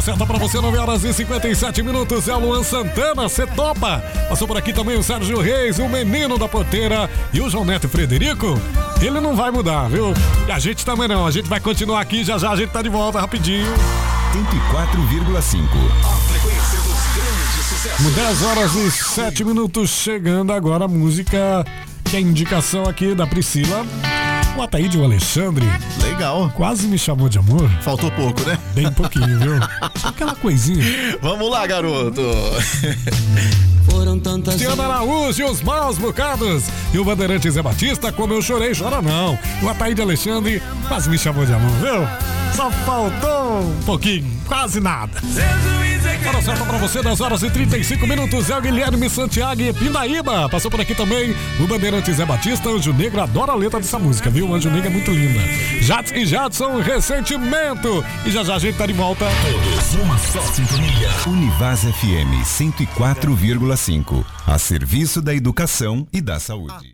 Hora certa pra você, 9 horas e 57 minutos. É o Luan Santana, você topa. Passou por aqui também o Sérgio Reis, o menino da porteira e o João Neto Frederico. Ele não vai mudar, viu? E a gente também não. A gente vai continuar aqui. Já já a gente tá de volta rapidinho. 104,5. 10 horas e 7 minutos. Chegando agora a música que é a indicação aqui da Priscila. O Ataíde o Alexandre. Legal. Quase me chamou de amor. Faltou pouco, né? Bem pouquinho, viu? Só aquela coisinha. Vamos lá, garoto. Foram tantas. Tiana Araújo e os maus bocados. E o Bandeirante Zé Batista, como eu chorei, chora não. O Ataíde Alexandre quase me chamou de amor, viu? Só faltou um pouquinho, quase nada. Hora certa pra você, 10 horas e 35 minutos. É o Guilherme Santiago e Pindaíba. Passou por aqui também o Bandeirante Zé Batista. Anjo Negro adora a letra dessa música, viu? Anjo Negro é muito linda. Jadson e Jadson, ressentimento. E já já a gente tá de volta. Todos uma só sintonia. Univaz FM 104,5. A serviço da educação e da saúde.